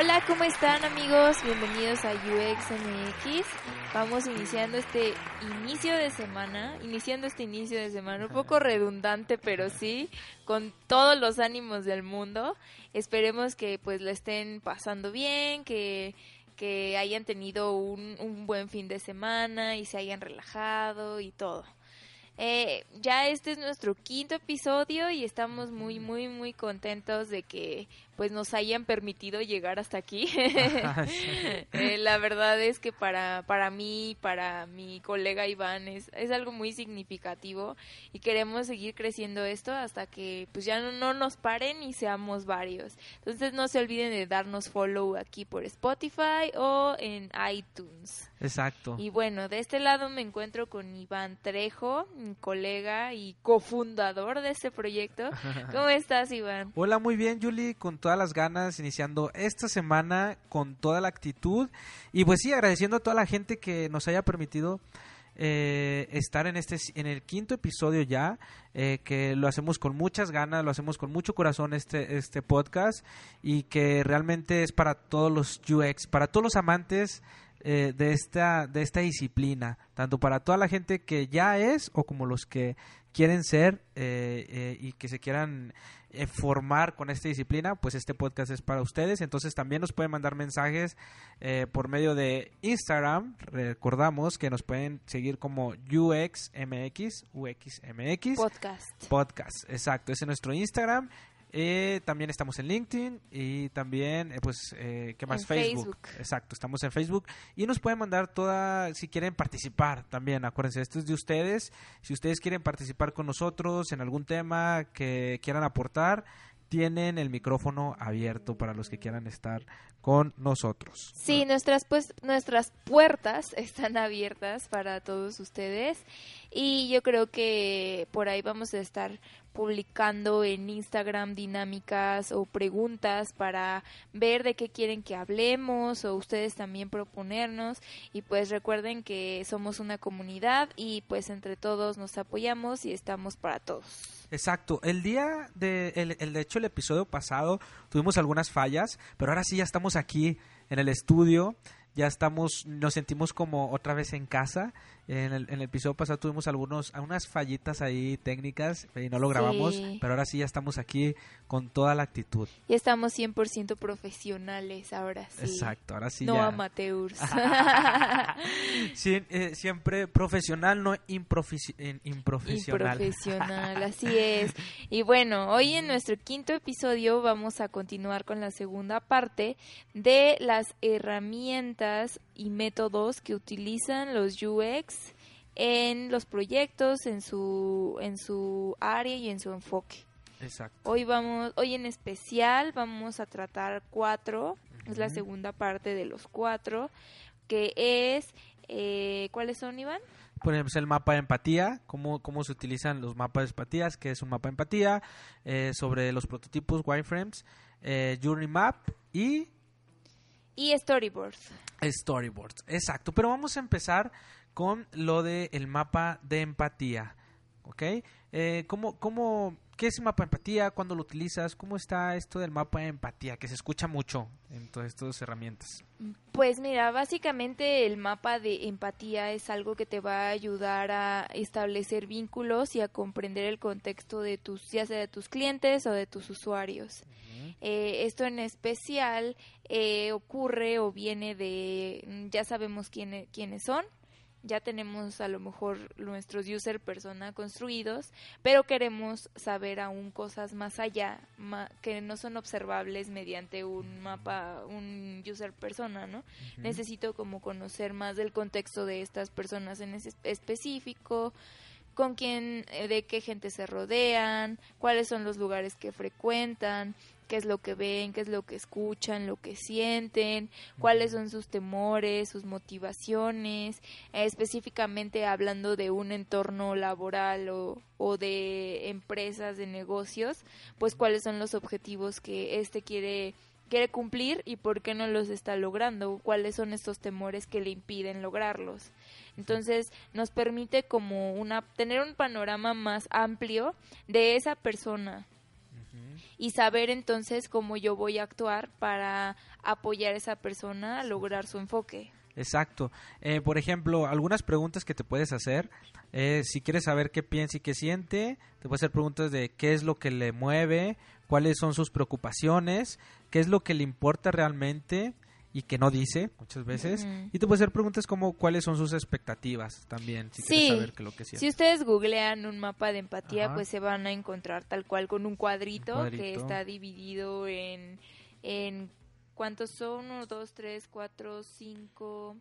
Hola, ¿cómo están amigos? Bienvenidos a UXMX. Vamos iniciando este inicio de semana, iniciando este inicio de semana, un poco redundante, pero sí, con todos los ánimos del mundo. Esperemos que pues lo estén pasando bien, que, que hayan tenido un, un buen fin de semana y se hayan relajado y todo. Eh, ya este es nuestro quinto episodio y estamos muy, muy, muy contentos de que pues nos hayan permitido llegar hasta aquí. Eh, la verdad es que para, para mí, para mi colega Iván, es, es algo muy significativo y queremos seguir creciendo esto hasta que pues ya no, no nos paren y seamos varios. Entonces no se olviden de darnos follow aquí por Spotify o en iTunes. Exacto. Y bueno, de este lado me encuentro con Iván Trejo, mi colega y cofundador de este proyecto. ¿Cómo estás, Iván? Hola, muy bien, Julie, con todas las ganas, iniciando esta semana con toda la actitud. Y pues sí, agradeciendo a toda la gente que nos haya permitido eh, estar en este en el quinto episodio ya eh, que lo hacemos con muchas ganas lo hacemos con mucho corazón este este podcast y que realmente es para todos los UX para todos los amantes eh, de esta de esta disciplina tanto para toda la gente que ya es o como los que quieren ser eh, y que se quieran eh, formar con esta disciplina, pues este podcast es para ustedes. Entonces también nos pueden mandar mensajes eh, por medio de Instagram. Recordamos que nos pueden seguir como UXMX, UXMX. Podcast. Podcast, exacto. Ese es nuestro Instagram. Eh, también estamos en LinkedIn y también, eh, pues, eh, ¿qué más? En Facebook. Facebook. Exacto, estamos en Facebook y nos pueden mandar toda, si quieren participar también, acuérdense, esto es de ustedes. Si ustedes quieren participar con nosotros en algún tema que quieran aportar, tienen el micrófono abierto para los que quieran estar con nosotros. Sí, nuestras pues nuestras puertas están abiertas para todos ustedes y yo creo que por ahí vamos a estar publicando en Instagram dinámicas o preguntas para ver de qué quieren que hablemos o ustedes también proponernos y pues recuerden que somos una comunidad y pues entre todos nos apoyamos y estamos para todos. Exacto. El día de, el, el- de hecho, el episodio pasado tuvimos algunas fallas, pero ahora sí ya estamos aquí en el estudio. Ya estamos, nos sentimos como otra vez en casa. En el, en el episodio pasado tuvimos algunos, unas fallitas ahí técnicas y no lo Sí. grabamos, pero ahora sí ya estamos aquí con toda la actitud. Y estamos 100% profesionales ahora sí. Exacto, ahora sí no ya. amateurs. Sí, eh, siempre profesional, no en- improfesional. Improfesional, así es. Y bueno, hoy en nuestro quinto episodio vamos a continuar con la segunda parte de las herramientas y métodos que utilizan los UX en los proyectos, en su, en su área y en su enfoque. Exacto. Hoy vamos, hoy en especial vamos a tratar cuatro, es la segunda parte de los cuatro, que es, eh, ¿cuáles son, Iván? Por ejemplo, el mapa de empatía, cómo, cómo se utilizan los mapas de empatías, que es un mapa de empatía, eh, sobre los prototipos wireframes, eh, Journey Map y Y storyboards. Storyboards. Exacto, pero vamos a empezar con lo del el mapa de empatía, ¿ok? Eh, ¿cómo, cómo, ¿Qué es el mapa de empatía? ¿Cuándo lo utilizas? ¿Cómo está esto del mapa de empatía? Que se escucha mucho en todas estas herramientas. Pues mira, básicamente el mapa de empatía es algo que te va a ayudar a establecer vínculos y a comprender el contexto de tus, ya sea de tus clientes o de tus usuarios. Eh, esto en especial eh, ocurre o viene de, ya sabemos quiénes, quiénes son, ya tenemos a lo mejor nuestros user persona construidos, pero queremos saber aún cosas más allá, ma- que no son observables mediante un mapa, un user persona, ¿no? Necesito como conocer más del contexto de estas personas en ese específico, con quién, eh, de qué gente se rodean, cuáles son los lugares que frecuentan, qué es lo que ven, qué es lo que escuchan, lo que sienten, cuáles son sus temores, sus motivaciones, específicamente hablando de un entorno laboral o, o de empresas, de negocios, pues cuáles son los objetivos que éste quiere quiere cumplir y por qué no los está logrando, cuáles son estos temores que le impiden lograrlos. Entonces, nos permite como una tener un panorama más amplio de esa persona y saber entonces cómo yo voy a actuar para apoyar a esa persona a lograr su enfoque. Exacto. Eh, por ejemplo, algunas preguntas que te puedes hacer. Eh, si quieres saber qué piensa y qué siente, te puedes hacer preguntas de qué es lo que le mueve, cuáles son sus preocupaciones, qué es lo que le importa realmente y que no dice muchas veces. Y te puedes hacer preguntas como cuáles son sus expectativas también, si quieres saber qué lo que siente. Si ustedes googlean un mapa de empatía, pues se van a encontrar tal cual con un cuadrito, que está dividido en, en ¿Cuántos son? Uno, dos, tres, cuatro, cinco.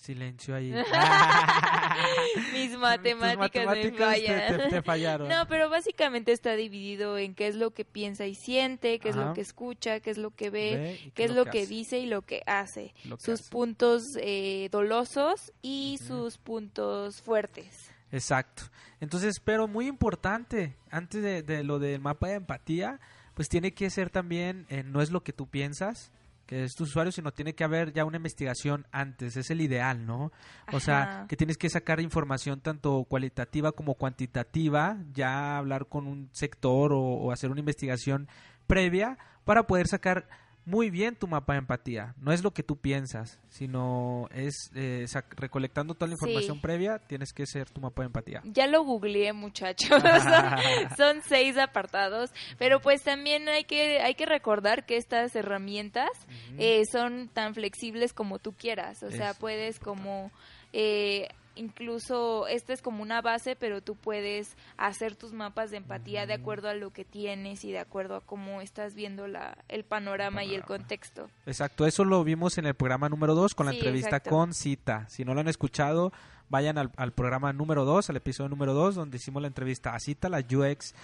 Silencio ahí. Mis matemáticas, me fallan. fallaron. No, pero básicamente está dividido en qué es lo que piensa y siente, qué es lo que escucha, qué es lo que ve, qué, es lo que, dice y lo que hace. sus puntos eh, dolosos y sus puntos fuertes. Exacto. Entonces, pero muy importante, antes de, de lo del mapa de empatía, pues tiene que ser también, eh, no es lo que tú piensas, que es tu usuario, sino tiene que haber ya una investigación antes, es el ideal, ¿no? O sea, que tienes que sacar información tanto cualitativa como cuantitativa, ya hablar con un sector o hacer una investigación previa para poder sacar muy bien tu mapa de empatía. No es lo que tú piensas, sino es eh, recolectando toda la información previa, tienes que ser tu mapa de empatía. Ya lo googleé, muchachos. son, seis apartados, pero pues también hay que hay que recordar que estas herramientas eh, son tan flexibles como tú quieras. O sea, puedes como eh, incluso esta es como una base, pero tú puedes hacer tus mapas de empatía de acuerdo a lo que tienes y de acuerdo a cómo estás viendo la, el panorama, y el contexto. Exacto, eso lo vimos en el programa número 2 con la entrevista con Cita. Si no lo han escuchado, vayan al, programa número 2, al episodio número 2, donde hicimos la entrevista a Cita, la UX,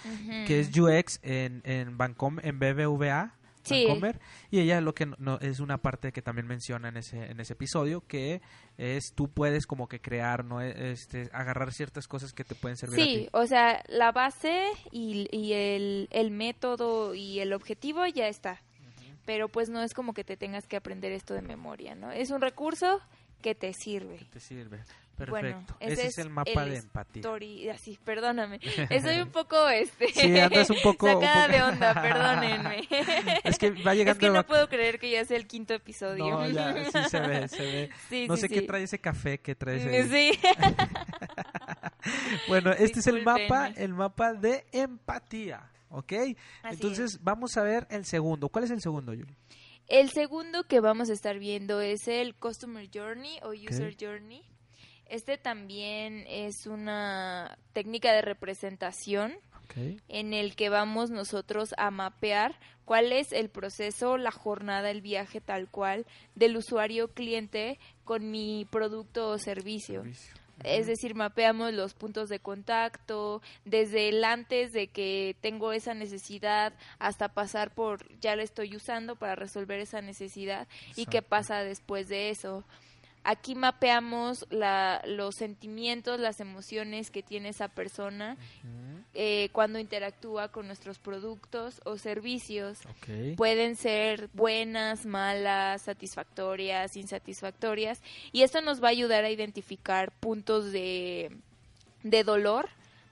que es UX en, en Bancom, en BBVA y ella lo que no, es una parte que también menciona en ese, en ese episodio, que es tú puedes como que crear, ¿no? E, este, agarrar ciertas cosas que te pueden servir. Sí, o sea, la base y, y el, el, método y el objetivo ya está. Pero pues no es como que te tengas que aprender esto de memoria, ¿no? Es un recurso que te sirve. Que te sirve. Perfecto. ese, es el mapa de empatía. así, perdóname. Estoy un poco este sí, andas un poco sacada de onda, perdónenme. Es que va llegando Es que no puedo creer que ya sea el quinto episodio. No, ya sí se ve, se ve. Sí, no sé qué trae ese café que trae ese. Sí. bueno, este es el mapa, el mapa de empatía, ¿ok? Entonces, vamos a ver el segundo. ¿Cuál es el segundo, Yuli? El segundo que vamos a estar viendo es el Customer Journey o User Journey. Este también es una técnica de representación en el que vamos nosotros a mapear cuál es el proceso, la jornada, el viaje tal cual del usuario cliente con mi producto o servicio. Es decir, mapeamos los puntos de contacto desde el antes de que tengo esa necesidad hasta pasar por ya la estoy usando para resolver esa necesidad y qué pasa después de eso. Aquí mapeamos la, los sentimientos, las emociones que tiene esa persona eh, cuando interactúa con nuestros productos o servicios. Pueden ser buenas, malas, satisfactorias, insatisfactorias. Y esto nos va a ayudar a identificar puntos de, de dolor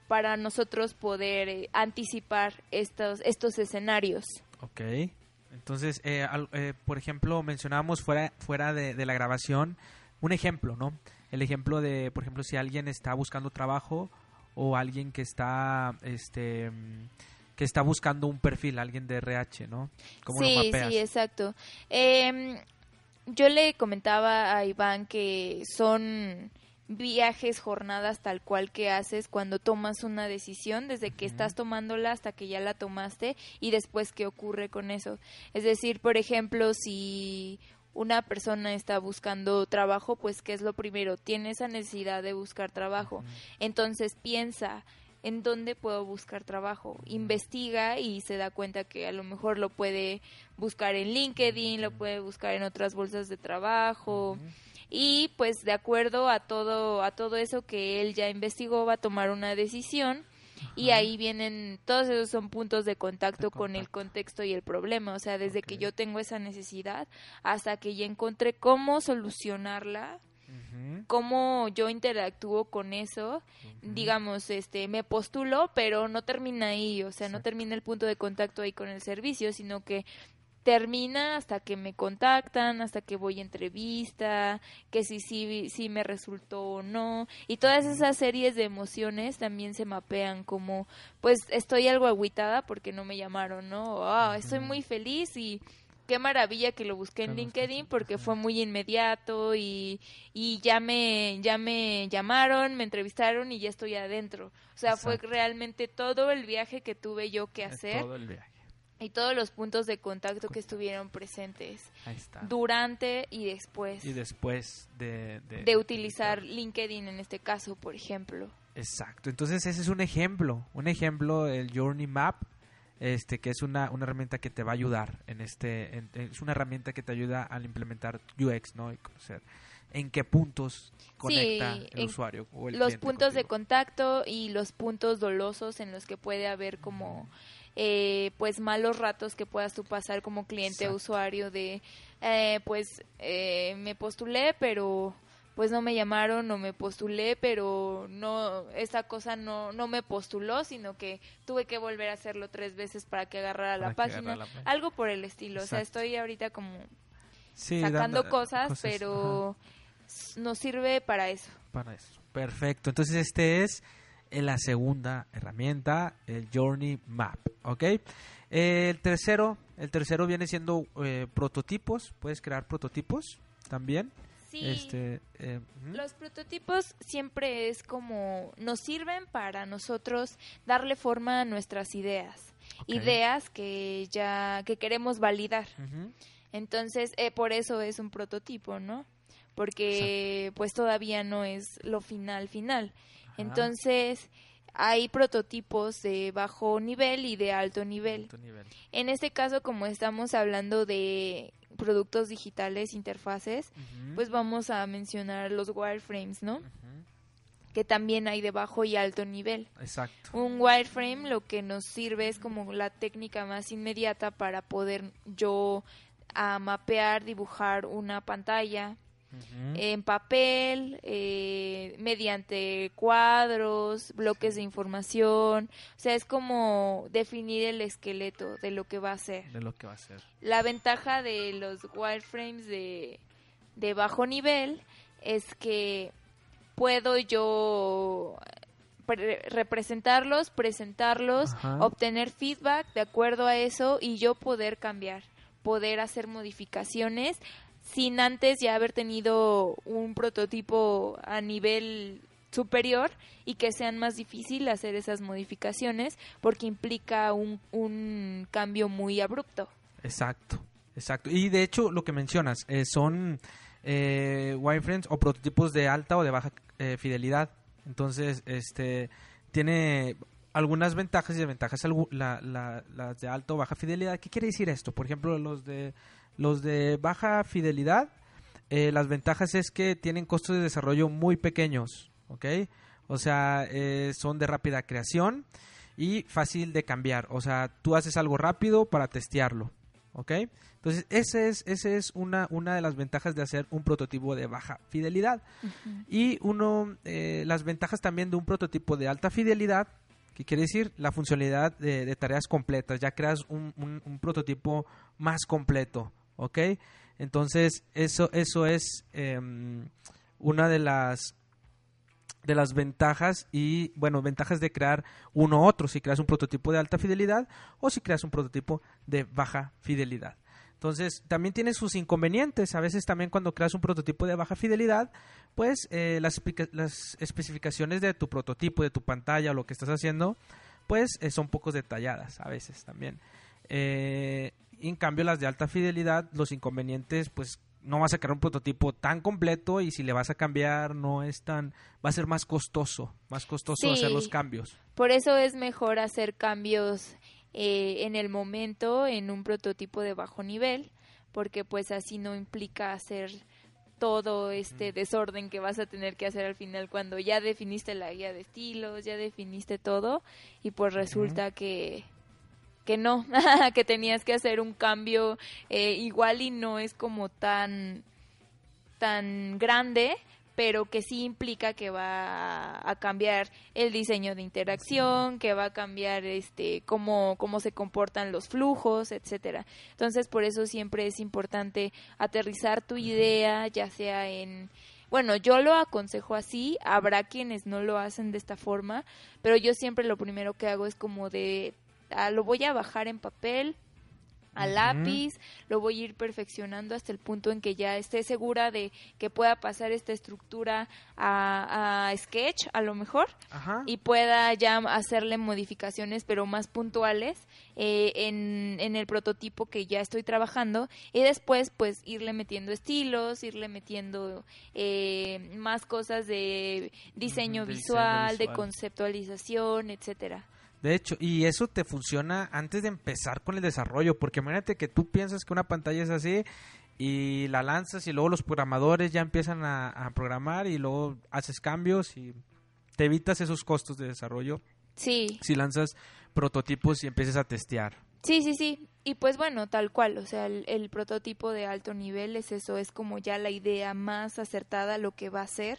para nosotros poder eh, anticipar estos, estos escenarios. Ok. Entonces, eh, por ejemplo, mencionábamos fuera, fuera de, de la grabación un ejemplo, ¿no? El ejemplo de, por ejemplo, si alguien está buscando trabajo o alguien que está, este, que está buscando un perfil, alguien de RH, ¿no? ¿Cómo sí, sí, exacto. Em, yo le comentaba a Iván que son viajes, jornadas tal cual que haces cuando tomas una decisión, desde que estás tomándola hasta que ya la tomaste y después qué ocurre con eso. Es decir, por ejemplo, si una persona está buscando trabajo, pues ¿qué es lo primero? Tiene esa necesidad de buscar trabajo. Entonces piensa en dónde puedo buscar trabajo. Investiga y se da cuenta que a lo mejor lo puede buscar en LinkedIn, lo puede buscar en otras bolsas de trabajo. Y pues de acuerdo a todo a todo eso que él ya investigó va a tomar una decisión y ahí vienen, todos esos son puntos de contacto, con el contexto y el problema, o sea, desde que yo tengo esa necesidad hasta que ya encontré cómo solucionarla cómo yo interactúo con eso, digamos, este, me postulo, pero no termina ahí, o sea, no termina el punto de contacto ahí con el servicio, sino que termina hasta que me contactan, hasta que voy a entrevista, que si sí si, me resultó o no, y todas esas series de emociones también se mapean como, pues estoy algo agüitada porque no me llamaron, ¿no? Ah, estoy muy feliz y qué maravilla que lo busqué en LinkedIn porque fue muy inmediato y, y ya me ya me llamaron, me entrevistaron y ya estoy adentro. O sea, fue realmente todo el viaje que tuve yo que hacer Todo el viaje. Y todos los puntos de contacto que estuvieron presentes Ahí está. durante y después y después de, de, de utilizar LinkedIn en este caso, por ejemplo. Exacto. Entonces ese es un ejemplo, un ejemplo el Journey Map, este que es una, una herramienta que te va a ayudar en este, en- es una herramienta que te ayuda al implementar UX, ¿no? Y conocer en qué puntos conecta el usuario o el los puntos de contacto y los puntos dolosos en los que puede haber como eh, pues malos ratos que puedas tú pasar como cliente Exacto. usuario de eh, pues eh, me postulé pero pues no me llamaron o me postulé pero no esta cosa no no me postuló sino que tuve que volver a hacerlo tres veces para que agarrara la que página agarrara la página. algo por el estilo o sea estoy ahorita como Sí, sacando dando- cosas, pero nos sirve para eso para eso. Perfecto. Entonces este es eh, la segunda herramienta, el Journey Map, ¿ok? El tercero, el tercero viene siendo eh, prototipos. Puedes crear prototipos también. sí Este, eh. Los prototipos siempre es como nos sirven para nosotros darle forma a nuestras ideas, ideas que ya que queremos validar. Entonces, eh, por eso es un prototipo, ¿no? Porque pues todavía no es lo final final. Ajá. Entonces, hay prototipos de bajo nivel y de alto nivel. Alto nivel. En este caso, como estamos hablando de productos digitales, interfaces, pues vamos a mencionar los wireframes, ¿no? Que también hay de bajo y alto nivel. Exacto. Un wireframe lo que nos sirve es como la técnica más inmediata para poder yo a mapear, dibujar una pantalla En papel, eh, mediante cuadros, bloques de información. O sea, es como definir el esqueleto de lo que va a ser. de lo que va a ser. La ventaja de los wireframes de, de bajo nivel es que puedo yo pre- representarlos, presentarlos, Ajá. obtener feedback de acuerdo a eso y yo poder cambiar, poder hacer modificaciones sin antes ya haber tenido un prototipo a nivel superior y que sean más difícil hacer esas modificaciones porque implica un, un cambio muy abrupto. Exacto, exacto. Y de hecho, lo que mencionas eh, son eh, wireframes o prototipos de alta o de baja eh, fidelidad. Entonces, este tiene algunas ventajas y desventajas. la- las de alta o baja fidelidad. ¿Qué quiere decir esto? Por ejemplo, los de los de baja fidelidad, eh, las ventajas es que tienen costos de desarrollo muy pequeños, ¿ok? O sea, eh, son de rápida creación y fácil de cambiar. O sea, tú haces algo rápido para testearlo, ¿ok? Entonces, esa es, ese es una, una de las ventajas de hacer un prototipo de baja fidelidad. Y uno, eh, las ventajas también de un prototipo de alta fidelidad, que quiere decir la funcionalidad de, de tareas completas. Ya creas un, un- un prototipo más completo, ¿ok? Entonces, eso, eso es em, una de las de las ventajas y, bueno, ventajas de crear uno u otro, si creas un prototipo de alta fidelidad o si creas un prototipo de baja fidelidad. Entonces, también tiene sus inconvenientes. A veces también cuando creas un prototipo de baja fidelidad, pues eh, las, las especificaciones de tu prototipo, de tu pantalla o lo que estás haciendo, pues eh, son pocos detalladas a veces también. Eh, en cambio, las de alta fidelidad, los inconvenientes, pues no vas a crear un prototipo tan completo y si le vas a cambiar no es tan va a ser más costoso más costoso Sí. hacer los cambios. Por eso es mejor hacer cambios eh, en el momento en un prototipo de bajo nivel, porque pues así no implica hacer todo este desorden que vas a tener que hacer al final cuando ya definiste la guía de estilos, ya definiste todo y pues resulta que que no, que tenías que hacer un cambio eh, igual y no es como tan tan grande, pero que sí implica que va a cambiar el diseño de interacción, que va a cambiar este cómo cómo se comportan los flujos, etcétera. Entonces, por eso siempre es importante aterrizar tu idea, ya sea en bueno, yo lo aconsejo así, habrá quienes no lo hacen de esta forma, pero yo siempre lo primero que hago es como de ah, lo voy a bajar en papel, a lápiz, lo voy a ir perfeccionando hasta el punto en que ya esté segura de que pueda pasar esta estructura a, Sketch a lo mejor y pueda ya hacerle modificaciones pero más puntuales eh, en, en, el prototipo que ya estoy trabajando y después pues irle metiendo estilos, irle metiendo eh, más cosas de diseño, visual, de conceptualización, etcétera. De hecho, y eso te funciona antes de empezar con el desarrollo, porque imagínate que tú piensas que una pantalla es así y la lanzas y luego los programadores ya empiezan a, programar y luego haces cambios y te evitas esos costos de desarrollo. Sí. Si lanzas prototipos y empiezas a testear. Sí, sí, sí. Y pues bueno, tal cual, o sea, el, prototipo de alto nivel es eso, es como ya la idea más acertada, lo que va a ser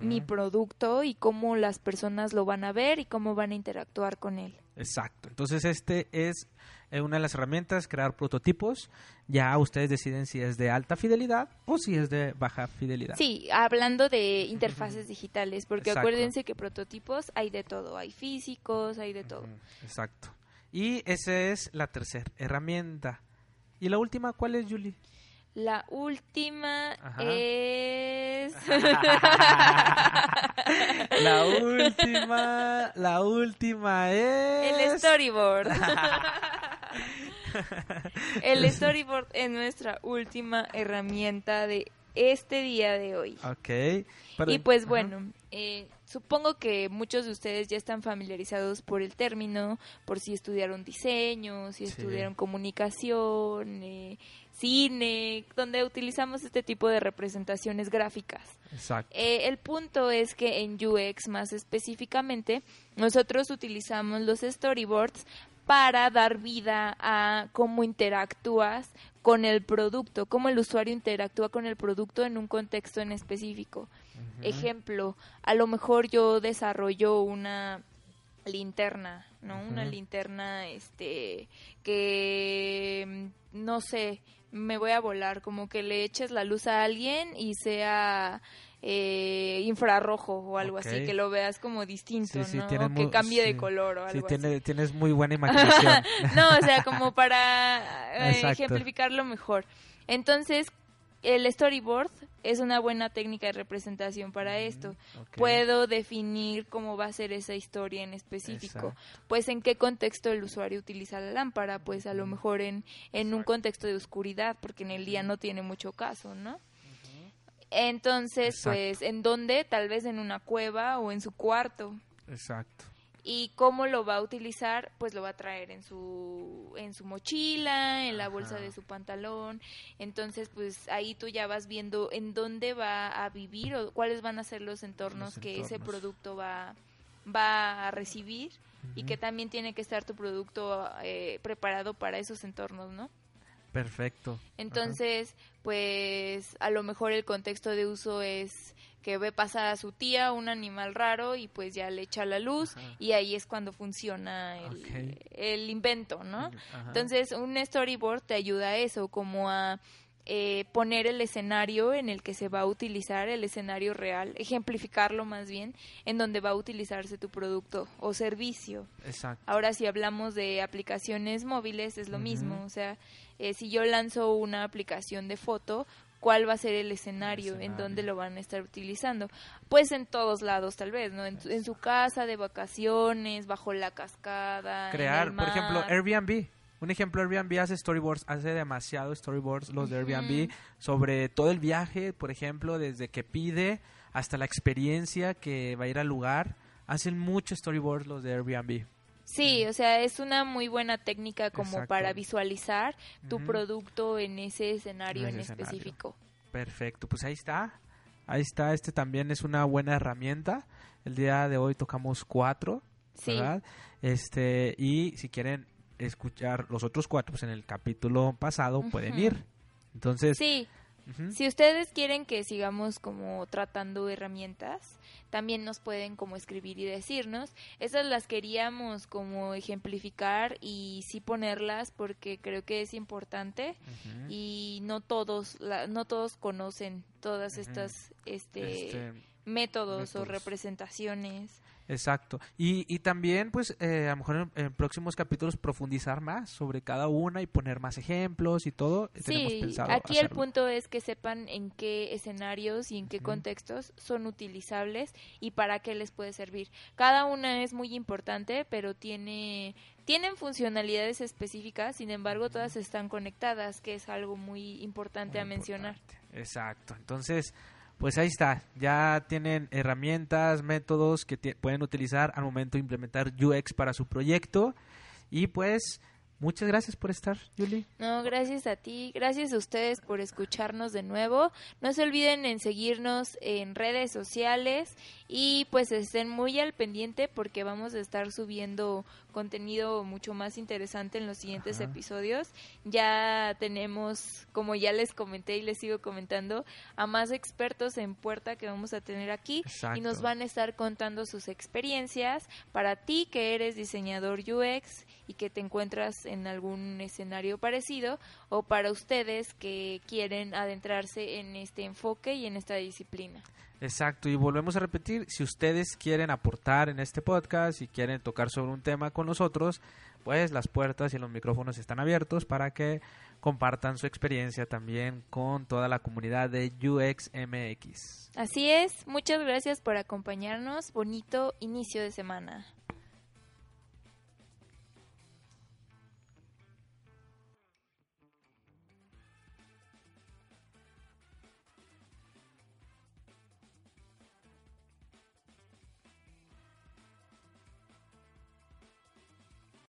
mi producto y cómo las personas lo van a ver y cómo van a interactuar con él. Exacto. Entonces este es eh, una de las herramientas, crear prototipos. Ya ustedes deciden si es de alta fidelidad o si es de baja fidelidad. Sí, hablando de interfaces digitales, porque acuérdense que prototipos hay de todo, hay físicos, hay de todo. Exacto. Y esa es la tercera herramienta. ¿Y la última cuál es, Julie? La última es... la última, la última es... El storyboard. El storyboard es nuestra última herramienta de este día de hoy. Ok. y pues bueno, eh, supongo que muchos de ustedes ya están familiarizados por el término, por si estudiaron diseño, si estudiaron comunicación, eh, cine, donde utilizamos este tipo de representaciones gráficas. Exacto. Eh, el punto es que en UX más específicamente, nosotros utilizamos los storyboards para dar vida a cómo interactúas con el producto, cómo el usuario interactúa con el producto en un contexto en específico. Ejemplo, a lo mejor yo desarrollo una linterna, ¿no? Una linterna este que no sé, me voy a volar, como que le eches la luz a alguien y sea eh, infrarrojo o algo así, que lo veas como distinto, ¿no? que cambie de color o algo así. tienes muy buena imaginación. no, o sea, como para eh, ejemplificarlo mejor. Entonces, el storyboard es una buena técnica de representación para esto. Puedo definir cómo va a ser esa historia en específico. Pues en qué contexto el usuario utiliza la lámpara, pues a lo mejor en, en un contexto de oscuridad, porque en el día no tiene mucho caso, ¿no? Entonces, pues, ¿en dónde? Tal vez en una cueva o en su cuarto. Exacto. Y cómo lo va a utilizar, pues lo va a traer en su, en su mochila, en la bolsa de su pantalón. Entonces, pues ahí tú ya vas viendo en dónde va a vivir o cuáles van a ser los entornos, que ese producto va, va a recibir y que también tiene que estar tu producto eh, preparado para esos entornos, ¿no? Perfecto. Entonces, pues a lo mejor el contexto de uso es que ve pasar a su tía un animal raro y pues ya le echa la luz y ahí es cuando funciona el, invento, ¿no? Entonces, un storyboard te ayuda a eso, como a eh, poner el escenario en el que se va a utilizar, el escenario real, ejemplificarlo más bien, en donde va a utilizarse tu producto o servicio. Exacto. Ahora, si hablamos de aplicaciones móviles, es lo mismo, o sea, eh, si yo lanzo una aplicación de foto, cuál va a ser el escenario, en donde lo van a estar utilizando. Pues en todos lados, tal vez, ¿no? En, su casa, de vacaciones, bajo la cascada. Crear, por ejemplo, Airbnb. Un ejemplo, Airbnb hace storyboards, hace demasiado storyboards los de Airbnb sobre todo el viaje, por ejemplo, desde que pide hasta la experiencia que va a ir al lugar. Hacen muchos storyboards los de Airbnb. Sí, o sea, es una muy buena técnica como para visualizar tu producto en ese escenario en, específico. Perfecto, pues ahí está. Ahí está, este también es una buena herramienta. El día de hoy tocamos cuatro, ¿verdad? Este, y si quieren escuchar los otros cuatro, pues en el capítulo pasado pueden ir. Entonces, sí. Si ustedes quieren que sigamos como tratando herramientas, también nos pueden como escribir y decirnos. Esas las queríamos como ejemplificar y sí ponerlas porque creo que es importante y no todos la- no todos conocen todas estas este, Este, métodos, o representaciones. Exacto. Y, y también, pues, eh, a lo mejor en, en próximos capítulos profundizar más sobre cada una y poner más ejemplos y todo. Eh, Tenemos Sí, pensado aquí el punto es que sepan en qué escenarios y en qué contextos son utilizables y para qué les puede servir. Cada una es muy importante, pero tiene tienen funcionalidades específicas, sin embargo, todas están conectadas, que es algo muy importante Muy a mencionar. importante. Exacto. Entonces, pues ahí está. Ya tienen herramientas, métodos que pueden utilizar al momento de implementar UX para su proyecto. Y pues, muchas gracias por estar, Julie. No, gracias a ti, gracias a ustedes por escucharnos de nuevo. No se olviden en seguirnos en redes sociales y pues estén muy al pendiente porque vamos a estar subiendo contenido mucho más interesante en los siguientes Ajá. episodios. Ya tenemos, como ya les comenté y les sigo comentando, a más expertos en puerta que vamos a tener aquí y nos van a estar contando sus experiencias para ti que eres diseñador UX y que te encuentras en algún escenario parecido o para ustedes que quieren adentrarse en este enfoque y en esta disciplina. Exacto, y volvemos a repetir, si ustedes quieren aportar en este podcast y quieren tocar sobre un tema con nosotros, pues las puertas y los micrófonos están abiertos para que compartan su experiencia también con toda la comunidad de UXMX. Así es, muchas gracias por acompañarnos, bonito inicio de semana.